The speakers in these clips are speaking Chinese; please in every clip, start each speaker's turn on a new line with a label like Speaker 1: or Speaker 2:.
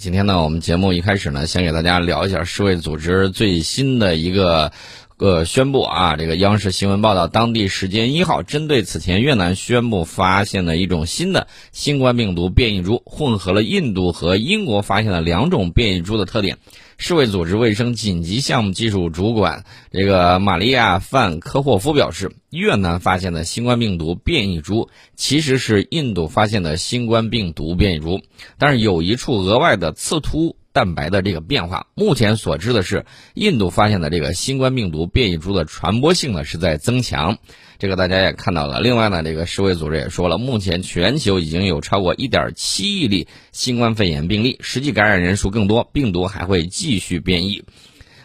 Speaker 1: 今天呢，我们节目一开始呢，先给大家聊一下世卫组织最新的一个呃宣布啊。这个央视新闻报道，当地时间一号，针对此前越南宣布发现的一种新的新冠病毒变异株，混合了印度和英国发现的两种变异株的特点。世卫组织卫生紧急项目技术主管这个玛利亚·范科霍夫表示，越南发现的新冠病毒变异株其实是印度发现的新冠病毒变异株，但是有一处额外的刺突蛋白的这个变化。目前所知的是，印度发现的这个新冠病毒变异株的传播性呢是在增强。这个大家也看到了。另外呢，这个世卫组织也说了，目前全球已经有超过1.7亿例新冠肺炎病例，实际感染人数更多，病毒还会继续变异。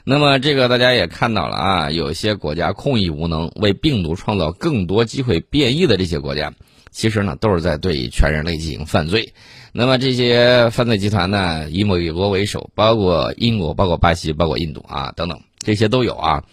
Speaker 1: 那么这个大家也看到了啊，有些国家控疫无能，为病毒创造更多机会变异的这些国家，其实呢都是在对全人类进行犯罪。那么这些犯罪集团呢，以美国为首，包括英国、包括巴西、包括印度啊等等，这些都有啊。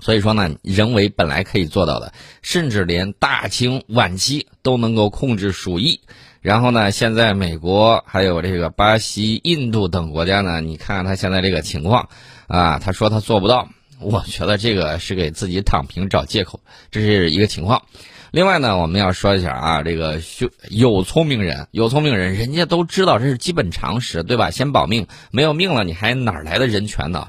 Speaker 1: 所以说呢，人为本来可以做到的，甚至连大清晚期都能够控制鼠疫。然后呢，现在美国还有这个巴西、印度等国家呢，你看看他现在这个情况，啊，他说他做不到，我觉得这个是给自己躺平找借口，这是一个情况。另外呢，我们要说一下啊，这个有聪明人，有聪明人，人家都知道这是基本常识，对吧？先保命，没有命了，你还哪来的人权呢？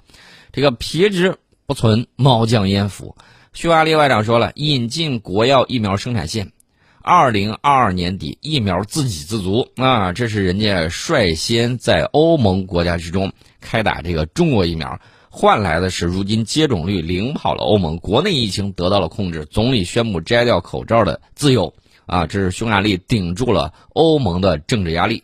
Speaker 1: 这个皮之。不存猫将焉附。匈牙利外长说了，引进国药疫苗生产线，二零二二年底疫苗自给自足啊！这是人家率先在欧盟国家之中开打这个中国疫苗，换来的是如今接种率领跑了欧盟，国内疫情得到了控制，总理宣布摘掉口罩的自由啊！这是匈牙利顶住了欧盟的政治压力。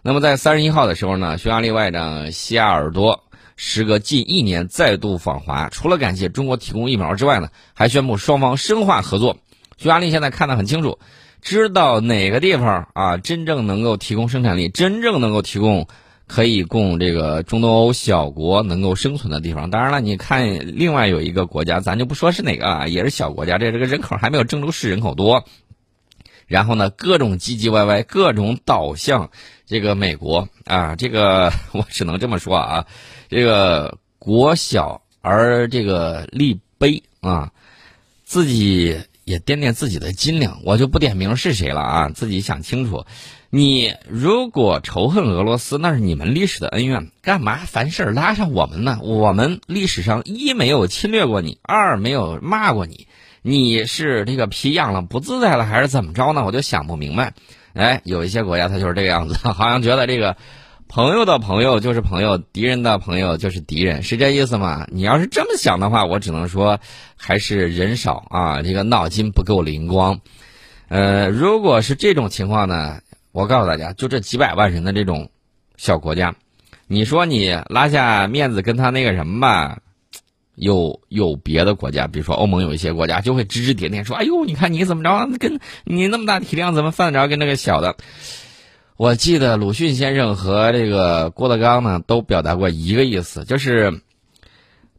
Speaker 1: 那么在三十一号的时候呢，匈牙利外长西亚尔多。时隔近一年再度访华，除了感谢中国提供疫苗之外呢，还宣布双方深化合作。匈牙利现在看得很清楚，知道哪个地方啊真正能够提供生产力，真正能够提供可以供这个中东欧小国能够生存的地方。当然了，你看另外有一个国家，咱就不说是哪个啊，也是小国家，这这个人口还没有郑州市人口多。然后呢，各种唧唧歪歪，各种导向这个美国啊，这个 我只能这么说啊。这个国小而这个力卑啊，自己也掂掂自己的斤两，我就不点名是谁了啊，自己想清楚。你如果仇恨俄罗斯，那是你们历史的恩怨，干嘛凡事拉上我们呢？我们历史上一没有侵略过你，二没有骂过你，你是这个皮痒了不自在了，还是怎么着呢？我就想不明白。哎，有一些国家他就是这个样子，好像觉得这个。朋友的朋友就是朋友，敌人的朋友就是敌人，是这意思吗？你要是这么想的话，我只能说还是人少啊，这个脑筋不够灵光。呃，如果是这种情况呢，我告诉大家，就这几百万人的这种小国家，你说你拉下面子跟他那个什么吧，有有别的国家，比如说欧盟有一些国家就会指指点点说：“哎呦，你看你怎么着，跟你那么大体量，怎么犯得着跟那个小的？”我记得鲁迅先生和这个郭德纲呢，都表达过一个意思，就是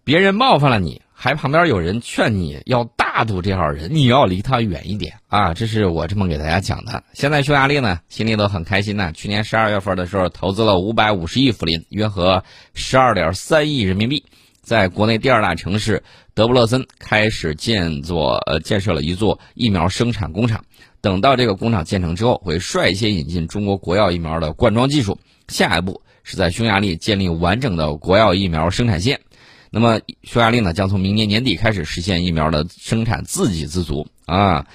Speaker 1: 别人冒犯了你，还旁边有人劝你要大度，这号人你要离他远一点啊！这是我这么给大家讲的。现在匈牙利呢，心里都很开心呢。去年十二月份的时候，投资了五百五十亿福林，约合十二点三亿人民币，在国内第二大城市德布勒森开始建作呃建设了一座疫苗生产工厂。等到这个工厂建成之后，会率先引进中国国药疫苗的灌装技术。下一步是在匈牙利建立完整的国药疫苗生产线。那么，匈牙利呢，将从明年年底开始实现疫苗的生产自给自足啊。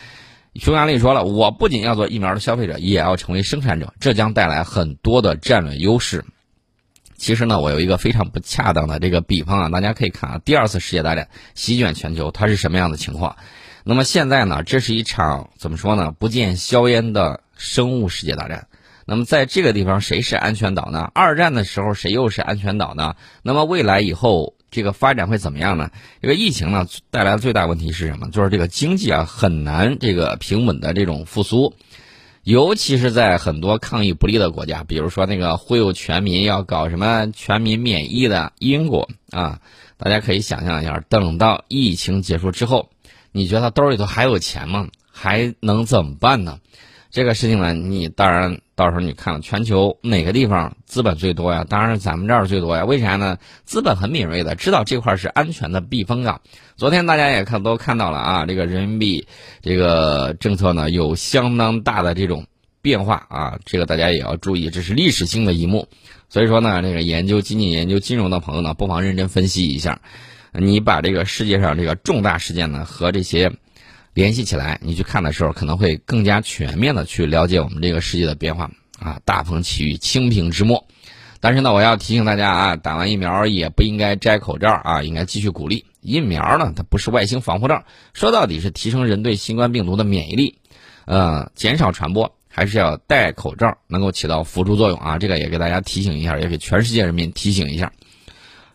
Speaker 1: 匈牙利说了，我不仅要做疫苗的消费者，也要成为生产者，这将带来很多的战略优势。其实呢，我有一个非常不恰当的这个比方啊，大家可以看啊，第二次世界大战席卷全球，它是什么样的情况？那么现在呢，这是一场怎么说呢？不见硝烟的生物世界大战。那么在这个地方，谁是安全岛呢？二战的时候，谁又是安全岛呢？那么未来以后这个发展会怎么样呢？这个疫情呢带来的最大问题是什么？就是这个经济啊很难这个平稳的这种复苏，尤其是在很多抗疫不利的国家，比如说那个忽悠全民要搞什么全民免疫的英国啊，大家可以想象一下，等到疫情结束之后。你觉得他兜里头还有钱吗？还能怎么办呢？这个事情呢，你当然到时候你看全球哪个地方资本最多呀？当然咱们这儿最多呀。为啥呢？资本很敏锐的，知道这块是安全的避风港。昨天大家也看都看到了啊，这个人民币这个政策呢有相当大的这种变化啊，这个大家也要注意，这是历史性的一幕。所以说呢，这个研究经济、研究金融的朋友呢，不妨认真分析一下。你把这个世界上这个重大事件呢和这些。联系起来，你去看的时候，可能会更加全面的去了解我们这个世界的变化啊！大风起于清平之末，但是呢，我要提醒大家啊，打完疫苗也不应该摘口罩啊，应该继续鼓励。疫苗呢，它不是外星防护罩，说到底是提升人对新冠病毒的免疫力，呃，减少传播，还是要戴口罩能够起到辅助作用啊！这个也给大家提醒一下，也给全世界人民提醒一下。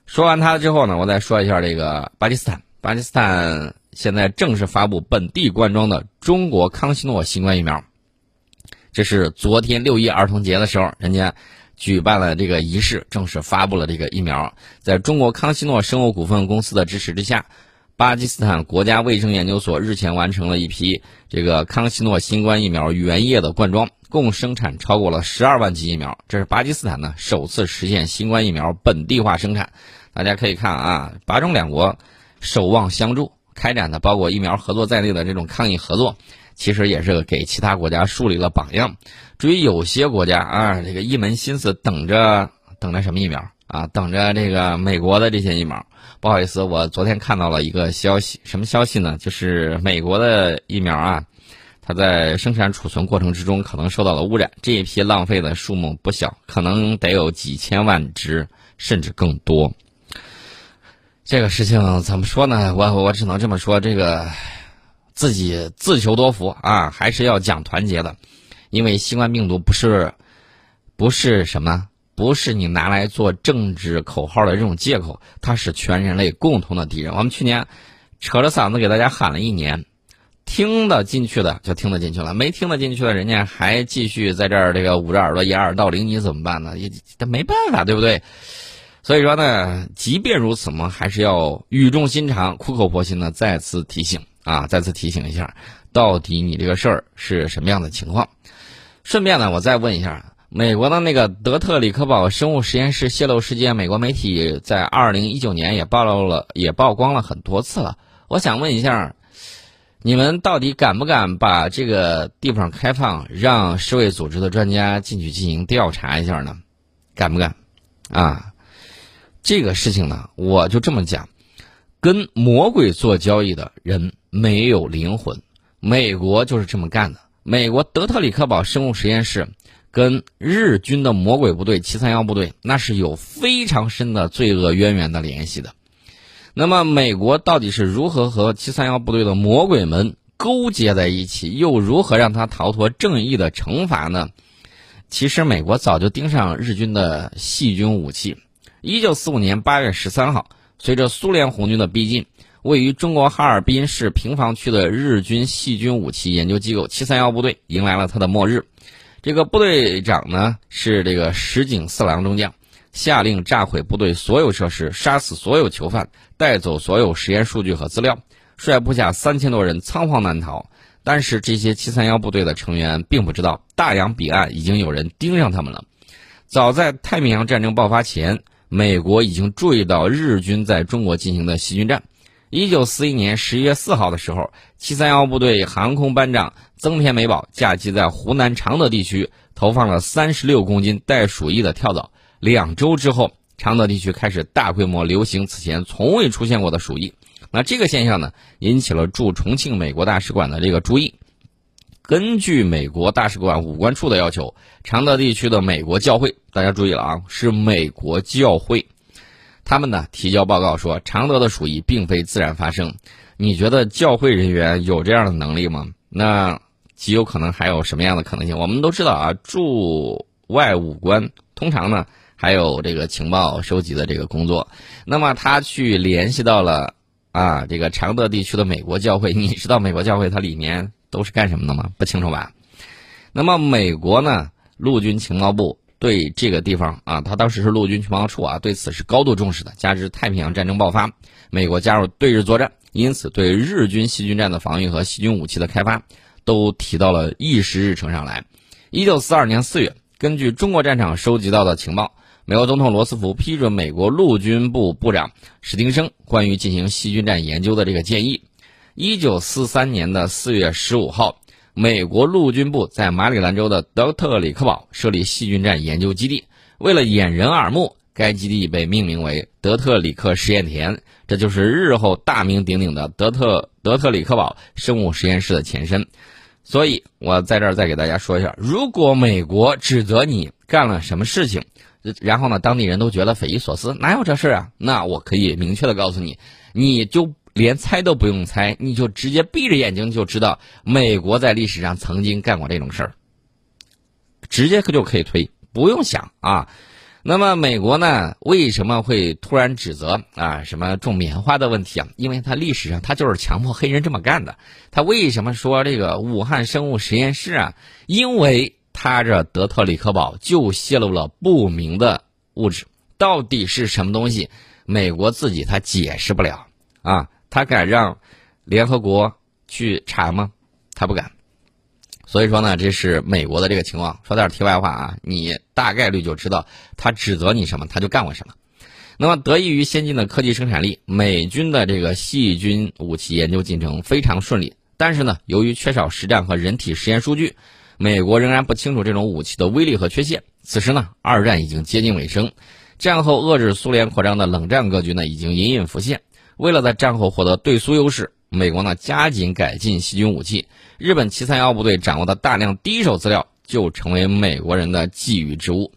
Speaker 1: 说完它之后呢，我再说一下这个巴基斯坦，巴基斯坦。现在正式发布本地灌装的中国康希诺新冠疫苗，这是昨天六一儿童节的时候，人家举办了这个仪式，正式发布了这个疫苗。在中国康希诺生物股份公司的支持之下，巴基斯坦国家卫生研究所日前完成了一批这个康希诺新冠疫苗原液的灌装，共生产超过了十二万剂疫苗。这是巴基斯坦呢首次实现新冠疫苗本地化生产。大家可以看啊，巴中两国守望相助。开展的包括疫苗合作在内的这种抗疫合作，其实也是给其他国家树立了榜样。至于有些国家啊，这个一门心思等着等着什么疫苗啊，等着这个美国的这些疫苗。不好意思，我昨天看到了一个消息，什么消息呢？就是美国的疫苗啊，它在生产储存过程之中可能受到了污染，这一批浪费的数目不小，可能得有几千万只，甚至更多。这个事情怎么说呢？我我只能这么说，这个自己自求多福啊，还是要讲团结的，因为新冠病毒不是不是什么，不是你拿来做政治口号的这种借口，它是全人类共同的敌人。我们去年扯着嗓子给大家喊了一年，听得进去的就听得进去了，没听得进去的，人家还继续在这儿这个捂着耳朵掩耳盗铃，你怎么办呢？也没办法，对不对？所以说呢，即便如此嘛，还是要语重心长、苦口婆心的再次提醒啊，再次提醒一下，到底你这个事儿是什么样的情况？顺便呢，我再问一下，美国的那个德特里克堡生物实验室泄露事件，美国媒体在二零一九年也暴露了，也曝光了很多次了。我想问一下，你们到底敢不敢把这个地方开放，让世卫组织的专家进去进行调查一下呢？敢不敢？啊？这个事情呢，我就这么讲，跟魔鬼做交易的人没有灵魂。美国就是这么干的。美国德特里克堡生物实验室跟日军的魔鬼部队七三幺部队，那是有非常深的罪恶渊源的联系的。那么，美国到底是如何和七三幺部队的魔鬼们勾结在一起，又如何让他逃脱正义的惩罚呢？其实，美国早就盯上日军的细菌武器。一九四五年八月十三号，随着苏联红军的逼近，位于中国哈尔滨市平房区的日军细菌武器研究机构七三幺部队迎来了它的末日。这个部队长呢是这个石井四郎中将，下令炸毁部队所有设施，杀死所有囚犯，带走所有实验数据和资料，率部下三千多人仓皇难逃。但是这些七三幺部队的成员并不知道，大洋彼岸已经有人盯上他们了。早在太平洋战争爆发前。美国已经注意到日军在中国进行的细菌战。一九四一年十一月四号的时候，七三幺部队航空班长增田美保驾机在湖南常德地区投放了三十六公斤袋鼠疫的跳蚤。两周之后，常德地区开始大规模流行此前从未出现过的鼠疫。那这个现象呢，引起了驻重庆美国大使馆的这个注意。根据美国大使馆武官处的要求，常德地区的美国教会，大家注意了啊，是美国教会，他们呢提交报告说，常德的鼠疫并非自然发生。你觉得教会人员有这样的能力吗？那极有可能还有什么样的可能性？我们都知道啊，驻外武官通常呢还有这个情报收集的这个工作，那么他去联系到了啊这个常德地区的美国教会，你知道美国教会它里面？都是干什么的吗？不清楚吧？那么美国呢？陆军情报部对这个地方啊，他当时是陆军情报处啊，对此是高度重视的。加之太平洋战争爆发，美国加入对日作战，因此对日军细菌战的防御和细菌武器的开发，都提到了议事日程上来。一九四二年四月，根据中国战场收集到的情报，美国总统罗斯福批准美国陆军部部长史汀生关于进行细菌战研究的这个建议。一九四三年的四月十五号，美国陆军部在马里兰州的德特里克堡设立细菌战研究基地，为了掩人耳目。该基地被命名为德特里克实验田，这就是日后大名鼎鼎的德特德特里克堡生物实验室的前身。所以，我在这儿再给大家说一下：如果美国指责你干了什么事情，然后呢，当地人都觉得匪夷所思，哪有这事啊？那我可以明确的告诉你，你就连猜都不用猜，你就直接闭着眼睛就知道，美国在历史上曾经干过这种事儿，直接可就可以推，不用想啊。那么美国呢？为什么会突然指责啊？什么种棉花的问题啊？因为它历史上它就是强迫黑人这么干的。他为什么说这个武汉生物实验室啊？因为他这德特里克堡就泄露了不明的物质，到底是什么东西？美国自己他解释不了啊，他敢让联合国去查吗？他不敢。所以说呢，这是美国的这个情况。说点题外话啊，你大概率就知道他指责你什么，他就干过什么。那么，得益于先进的科技生产力，美军的这个细菌武器研究进程非常顺利。但是呢，由于缺少实战和人体实验数据，美国仍然不清楚这种武器的威力和缺陷。此时呢，二战已经接近尾声，战后遏制苏联扩张的冷战格局呢已经隐隐浮现。为了在战后获得对苏优势，美国呢加紧改进细菌武器。日本七三幺部队掌握的大量第一手资料，就成为美国人的觊觎之物。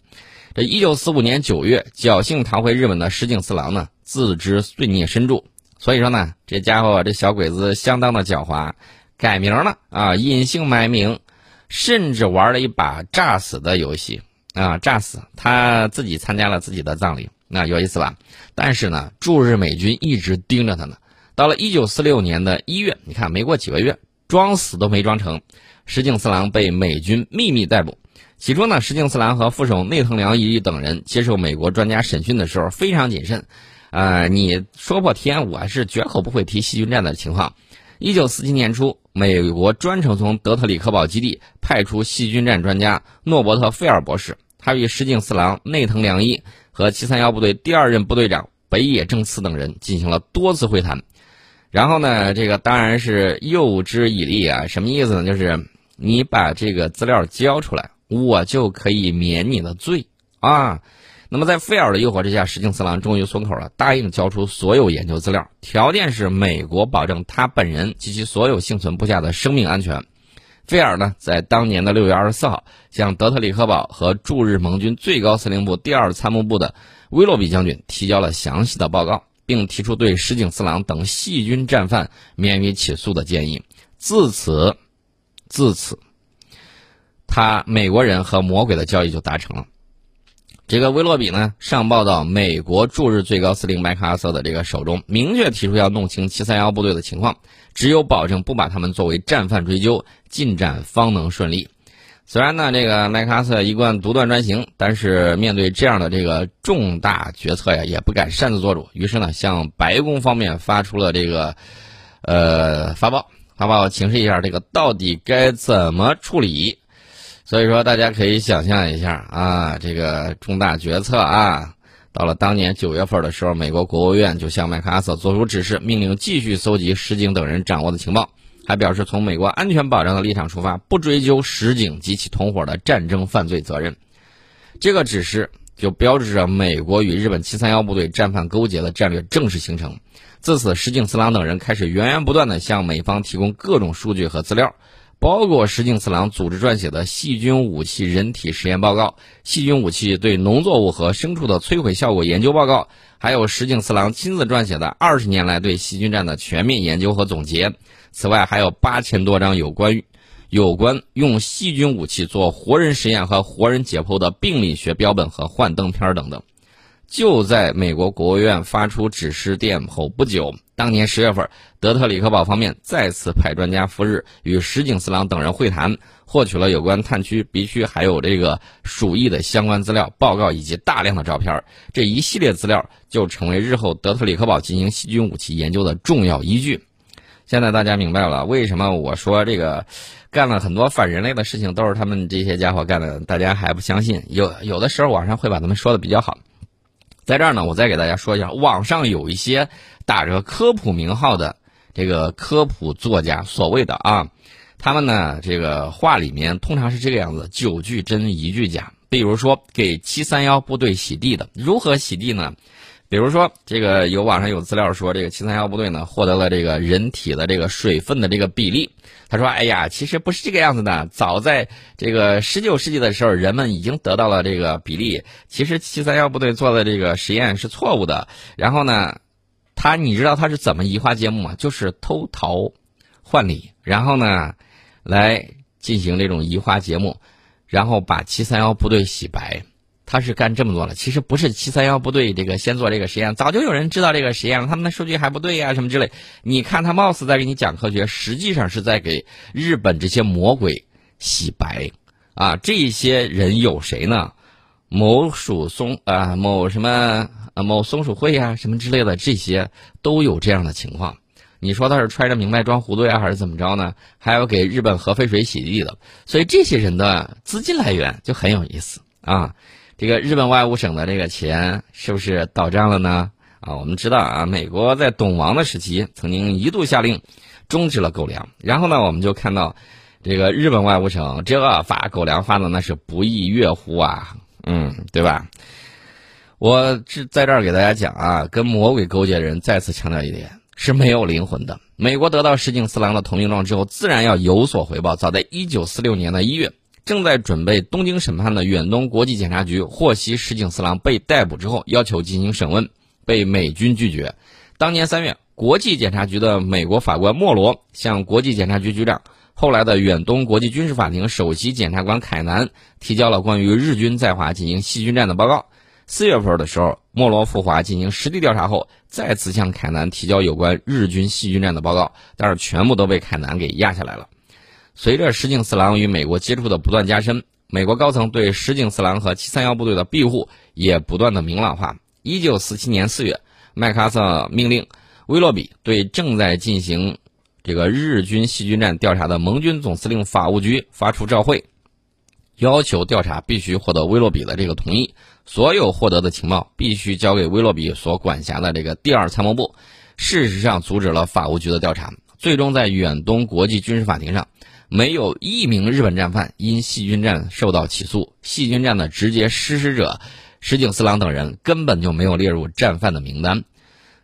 Speaker 1: 这一九四五年九月，侥幸逃回日本的石井四郎呢，自知罪孽深重，所以说呢，这家伙这小鬼子相当的狡猾，改名了啊，隐姓埋名，甚至玩了一把诈死的游戏啊，诈死他自己参加了自己的葬礼，那有意思吧？但是呢，驻日美军一直盯着他呢。到了一九四六年的一月，你看没过几个月。装死都没装成，石井四郎被美军秘密逮捕。起初呢，石井四郎和副手内藤良一等人接受美国专家审讯的时候非常谨慎。呃，你说破天，我是绝口不会提细菌战的情况。一九四七年初，美国专程从德特里克堡基地派出细菌战专家诺伯特·菲尔博士，他与石井四郎、内藤良一和七三幺部队第二任部队长北野正次等人进行了多次会谈。然后呢，这个当然是诱之以利啊，什么意思呢？就是你把这个资料交出来，我就可以免你的罪啊。那么在费尔的诱惑之下，石井四郎终于松口了，答应交出所有研究资料，条件是美国保证他本人及其所有幸存部下的生命安全。菲尔呢，在当年的六月二十四号，向德特里克堡和驻日盟军最高司令部第二参谋部的威洛比将军提交了详细的报告。并提出对石井四郎等细菌战犯免于起诉的建议。自此，自此，他美国人和魔鬼的交易就达成了。这个威洛比呢，上报到美国驻日最高司令麦克阿瑟的这个手中，明确提出要弄清七三幺部队的情况，只有保证不把他们作为战犯追究，进展方能顺利。虽然呢，这个麦克阿瑟一贯独断专行，但是面对这样的这个重大决策呀，也不敢擅自做主。于是呢，向白宫方面发出了这个，呃，发报，发报请示一下这个到底该怎么处理。所以说，大家可以想象一下啊，这个重大决策啊，到了当年九月份的时候，美国国务院就向麦克阿瑟作出指示，命令继续搜集石井等人掌握的情报。还表示，从美国安全保障的立场出发，不追究石井及其同伙的战争犯罪责任。这个指示就标志着美国与日本七三幺部队战犯勾结的战略正式形成。自此，石井四郎等人开始源源不断地向美方提供各种数据和资料，包括石井四郎组织撰写的细菌武器人体实验报告、细菌武器对农作物和牲畜的摧毁效果研究报告，还有石井四郎亲自撰写的二十年来对细菌战的全面研究和总结。此外，还有八千多张有关有关用细菌武器做活人实验和活人解剖的病理学标本和幻灯片等等。就在美国国务院发出指示电后不久，当年十月份，德特里克堡方面再次派专家赴日与石井四郎等人会谈，获取了有关炭区、鼻区还有这个鼠疫的相关资料报告以及大量的照片。这一系列资料就成为日后德特里克堡进行细菌武器研究的重要依据。现在大家明白了为什么我说这个干了很多反人类的事情都是他们这些家伙干的，大家还不相信？有有的时候网上会把他们说的比较好。在这儿呢，我再给大家说一下，网上有一些打着科普名号的这个科普作家，所谓的啊，他们呢这个话里面通常是这个样子：九句真，一句假。比如说给七三幺部队洗地的，如何洗地呢？比如说，这个有网上有资料说，这个七三幺部队呢获得了这个人体的这个水分的这个比例。他说：“哎呀，其实不是这个样子的。早在这个十九世纪的时候，人们已经得到了这个比例。其实七三幺部队做的这个实验是错误的。然后呢，他你知道他是怎么移花接木吗？就是偷桃换李，然后呢，来进行这种移花接木，然后把七三幺部队洗白。”他是干这么多了，其实不是七三幺部队这个先做这个实验，早就有人知道这个实验了，他们的数据还不对呀，什么之类。你看他貌似在给你讲科学，实际上是在给日本这些魔鬼洗白啊！这些人有谁呢？某鼠松啊，某什么某松鼠会呀，什么之类的，这些都有这样的情况。你说他是揣着明白装糊涂呀，还是怎么着呢？还要给日本核废水洗地的，所以这些人的资金来源就很有意思啊。这个日本外务省的这个钱是不是到账了呢？啊，我们知道啊，美国在懂王的时期曾经一度下令终止了狗粮，然后呢，我们就看到这个日本外务省这发狗粮发的那是不亦乐乎啊，嗯，对吧？我是在这儿给大家讲啊，跟魔鬼勾结的人再次强调一点是没有灵魂的。美国得到石井四郎的投名状之后，自然要有所回报。早在一九四六年的一月。正在准备东京审判的远东国际检察局获悉石井四郎被逮捕之后，要求进行审问，被美军拒绝。当年三月，国际检察局的美国法官莫罗向国际检察局局长、后来的远东国际军事法庭首席检察官凯南提交了关于日军在华进行细菌战的报告。四月份的时候，莫罗赴华进行实地调查后，再次向凯南提交有关日军细菌战的报告，但是全部都被凯南给压下来了。随着石井四郎与美国接触的不断加深，美国高层对石井四郎和七三幺部队的庇护也不断的明朗化。一九四七年四月，麦克阿瑟命令威洛比对正在进行这个日军细菌战调查的盟军总司令法务局发出照会，要求调查必须获得威洛比的这个同意，所有获得的情报必须交给威洛比所管辖的这个第二参谋部。事实上，阻止了法务局的调查，最终在远东国际军事法庭上。没有一名日本战犯因细菌战受到起诉，细菌战的直接实施者石井四郎等人根本就没有列入战犯的名单。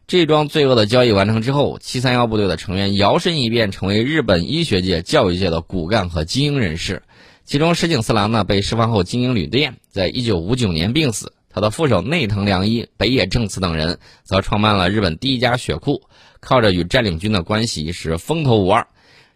Speaker 1: 这桩罪恶的交易完成之后，七三幺部队的成员摇身一变成为日本医学界、教育界的骨干和精英人士。其中，石井四郎呢被释放后经营旅店，在一九五九年病死。他的副手内藤良一、北野正次等人则创办了日本第一家血库，靠着与占领军的关系是风头无二。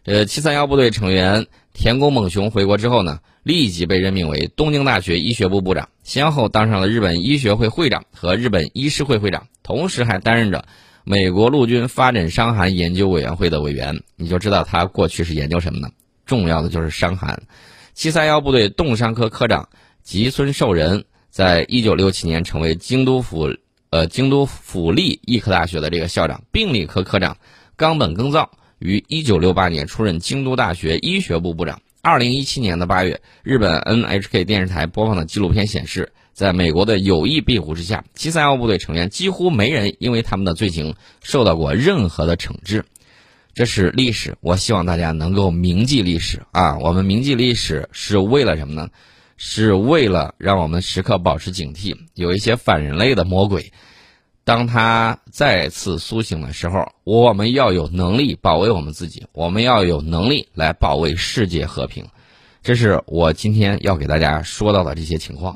Speaker 1: 呃，七三幺部队成员田宫猛雄回国之后呢，立即被任命为东京大学医学部部长，先后当上了日本医学会会长和日本医师会会长，同时还担任着美国陆军发展伤寒研究委员会的委员。你就知道他过去是研究什么呢？重要的就是伤寒。七三幺部队冻伤科科长吉村寿人，在一九六七年成为京都府呃京都府立医科大学的这个校长，病理科科长冈本耕造。于一九六八年出任京都大学医学部部长。二零一七年的八月，日本 NHK 电视台播放的纪录片显示，在美国的有意庇护之下，七三幺部队成员几乎没人因为他们的罪行受到过任何的惩治。这是历史，我希望大家能够铭记历史啊！我们铭记历史是为了什么呢？是为了让我们时刻保持警惕，有一些反人类的魔鬼。当他再次苏醒的时候，我们要有能力保卫我们自己，我们要有能力来保卫世界和平。这是我今天要给大家说到的这些情况。